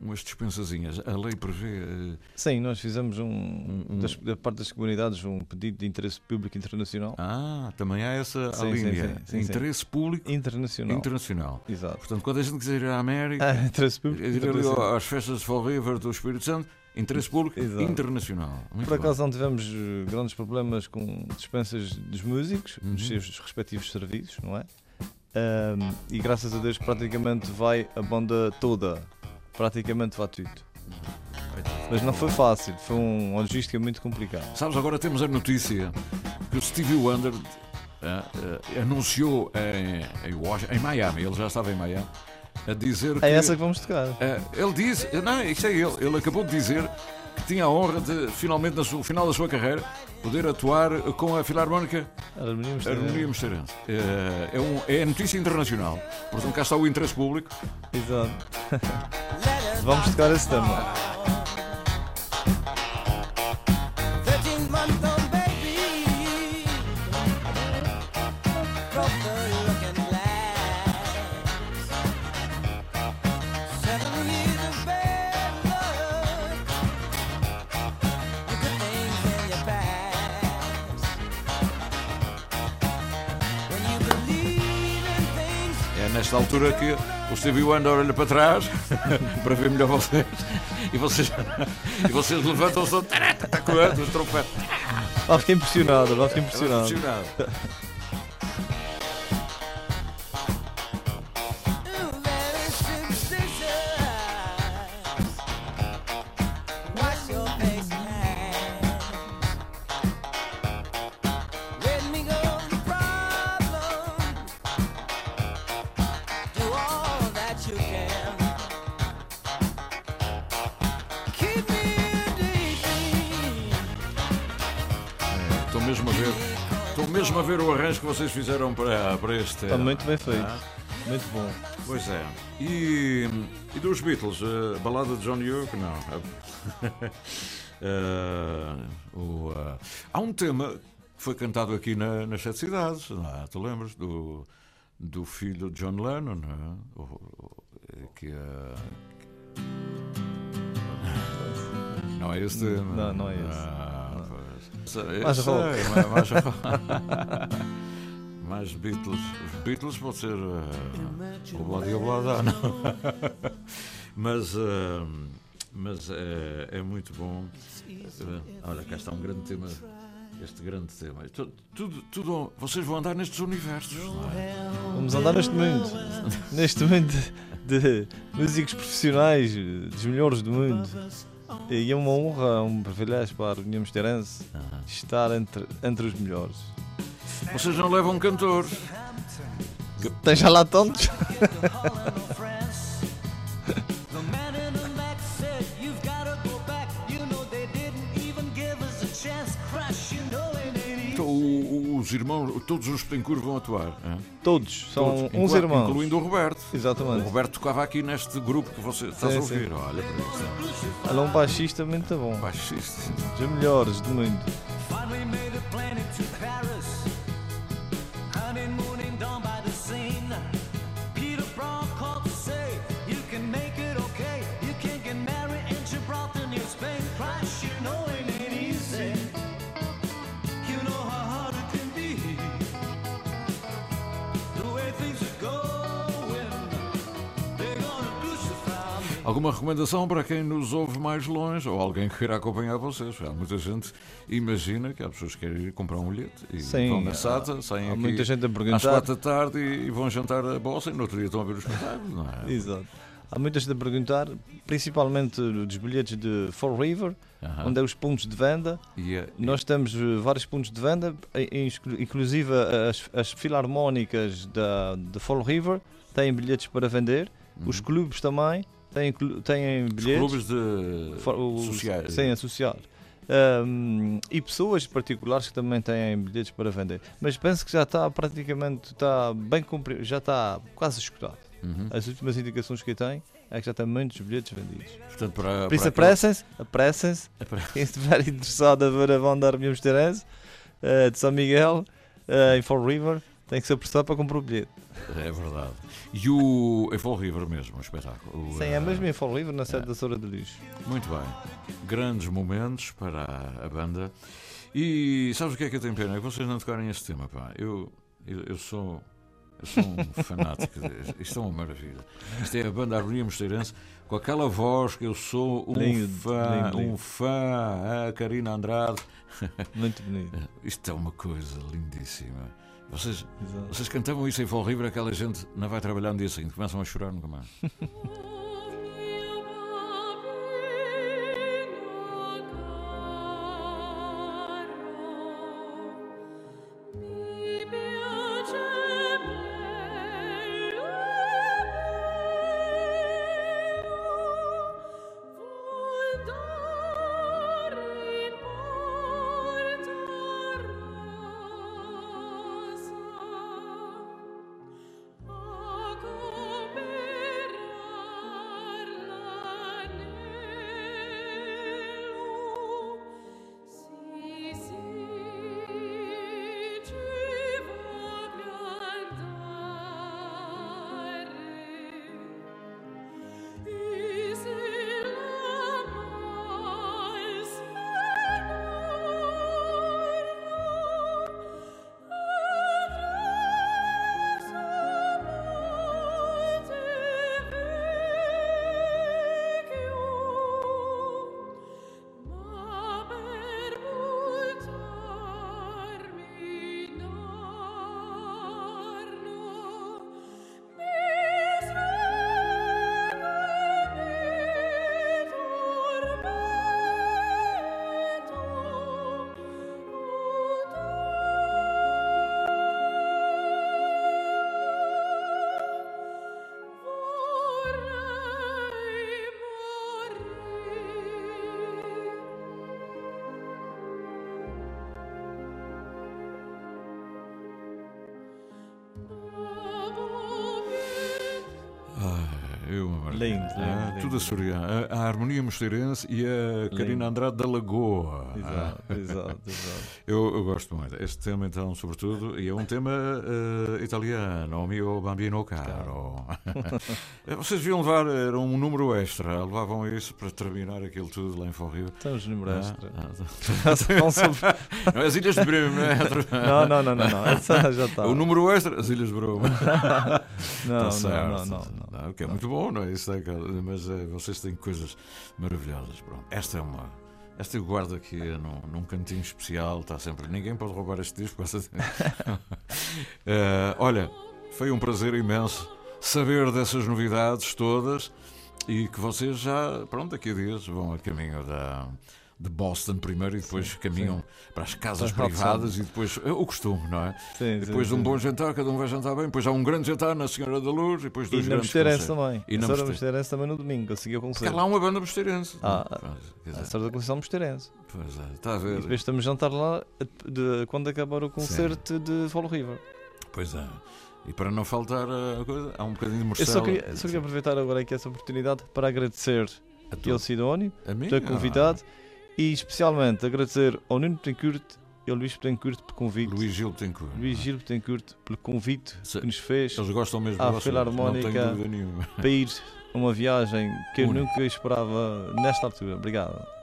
umas dispensazinhas? A lei prevê. eh, Sim, nós fizemos um, das- da parte das comunidades um pedido de interesse público internacional. Ah, também há essa Sim, linha. sim, sim, interesse público internacional. internacional. Exato. Portanto, quando a gente quiser ir à América, Ah, interesse público ir ali internacional. às festas de Fall River do Espírito Santo, interesse público Exato. internacional. Muito Por acaso não tivemos eh, grandes problemas com dispensas dos músicos, Uhum. dos seus respectivos serviços, não é? Ahm, e graças a Deus praticamente vai a banda toda. Praticamente tudo. Mas não foi fácil, foi um- uma logística muito complicada. Sabes, agora temos a notícia que o Stevie Wonder eh, eh, anunciou em, em, Washington, em Miami, ele já estava em Miami, a dizer que. É essa que vamos tocar. eh, ele disse, não, isto é ele, ele acabou de dizer que tinha a honra de, finalmente, no final da sua carreira, poder atuar com a Filarmónica Harmonia Mosteirense. Eh, É, um, é notícia internacional, portanto cá está o interesse público. Exato. vamos tocar esse tema. Altura que o Stevie Wonder olha para trás para ver melhor vocês e vocês, e vocês levantam-se está coando os trompetes. Vai ficar impressionado, vai ficar impressionado. Está muito bem feito. Ah, Muito bom. Pois é. E, e dos Beatles? A balada de John York? Não. O, eh, há um tema que foi cantado aqui na- nas Sete Cidades. Não é? Tu lembras? Do, do filho de John Lennon, não é? O- que, que- Não é esse tema? Não, não é esse. Ah, pois. Eu Mais sei, rock. mais- Beatles. Os Beatles pode ser uh, o Bloody Oblada, não. mas uh, mas é, é muito bom. Uh, olha, cá está um grande tema. Este grande tema. Tu- Tudo, tudo, vocês vão andar nestes universos. não é? Vamos andar neste mundo. neste mundo de músicos profissionais, dos melhores do mundo. E é uma honra, um privilégio para a União Mosteirense estar entre, entre os melhores. Vocês não levam cantores. Tem já lá. Então, o- os irmãos, todos os Petencourt vão atuar. é? Todos, são Todos, uns inclu- irmãos. Incluindo o Roberto. Exatamente. O Roberto tocava aqui neste grupo que você estás Sim, a ouvir. sim. Olha para isso. Ele é um baixista muito bom. Baixista. Dos melhores do mundo. Alguma recomendação para quem nos ouve mais longe ou alguém que queira acompanhar vocês? Há muita gente imagina que há pessoas que querem ir comprar um bilhete e Sim, vão na SATA, saem há aqui muita gente a perguntar. às quatro da tarde e, e vão jantar a bolsa e no outro dia estão a ver o espetáculo, não é? Exato. Há muita gente a perguntar, principalmente dos bilhetes de Fall River, onde é os pontos de venda. E é- Nós temos eh, vários pontos de venda, exclu- inclusive as, as filarmónicas da, de Fall River têm bilhetes para vender. Os clubes também têm, têm bilhetes. Clubes de For- os- sociais. Sim, associados. Ahm, e pessoas particulares que também têm bilhetes para vender. Mas penso que já está praticamente está bem cumpri- já está quase escutado. Uhum. As últimas indicações que eu tenho é que já tem muitos bilhetes vendidos. Portanto, para- Por isso apressem-se, apressem-se. Quem estiver interessado a ver a Armião Mosteirense eh, de São Miguel eh, em Fall River tem que se apressar para comprar o bilhete. É verdade. E o. É Fall River mesmo, o espetáculo. Sim, eh, é mesmo em Fall River na sede da Soura de Lixo. Muito bem. Grandes momentos para a, banda. E sabes o que é que eu tenho pena? É que vocês não tocarem este tema, pá. Eu, eu, eu sou. Eu sou um fanático. Isto é uma maravilha. Isto é a banda Harmonia Mosteirense com aquela voz que eu sou um Lindo, fã, lindo, lindo. um fã, a Karina Andrade. Muito bonito. Isto é uma coisa lindíssima. Vocês, Exato. vocês cantavam isso em Fall River, aquela gente não vai trabalhar no dia seguinte, começam a chorar nunca mais. eu maravilha. Lindo, Ah, lindo, Tudo lindo. açoriano. A, a harmonia mosteirense e a Karina Andrade da Lagoa. Exato, Ah. exato, exato. Eu, eu gosto muito. Este tema, então, sobretudo, e é um tema eh, italiano, o mio bambino caro. Vocês deviam levar, era um número extra, levavam isso para terminar aquilo tudo lá em Forrio. Estamos no número Ah, extra. ah, Não sobre- não as Ilhas de Bruma, não é? Não, não, não, não, não. Essa já está. O número extra, as Ilhas de Bruma. Não, Tá não, certo. não, não, Não, que é muito bom, não é? Isso é, mas eh, vocês têm coisas maravilhosas. Pronto. Esta é uma. Esta eu guardo aqui num, num cantinho especial, está sempre. Ninguém pode roubar este disco. de- Eh, olha, foi um prazer imenso saber dessas novidades todas e que vocês já, pronto, daqui a dias vão a caminho da. De Boston primeiro e depois caminham sim. para as casas Para privadas e depois é o costume, não é? Sim, depois sim, de um sim. bom jantar, cada um vai jantar bem, depois há um grande jantar na Senhora da Luz e depois E dois na grandes Mosteirense concertos. também. E a na Mosteirense também no domingo, conseguiu Porque concerto. há lá uma banda mosteirense. Ah, a Sora da Conceição Mosteirense. Pois é, está a E ver. depois estamos a jantar lá de, quando acabar o concerto de Follow River. Pois é. E para não faltar a coisa, há um bocadinho de Eu morcela. só queria, só queria aproveitar agora aqui essa oportunidade para agradecer A a ele Sidónio, A mim? ter Ah. E especialmente agradecer ao Nuno Betancourt e ao Luís Betancourt pelo convite. Luís Gil Betancourt. Luís Gil Betancourt pelo convite Se- que nos fez Eles gostam mesmo à Filarmónica para ir a uma viagem que eu Único. nunca esperava nesta altura. Obrigado.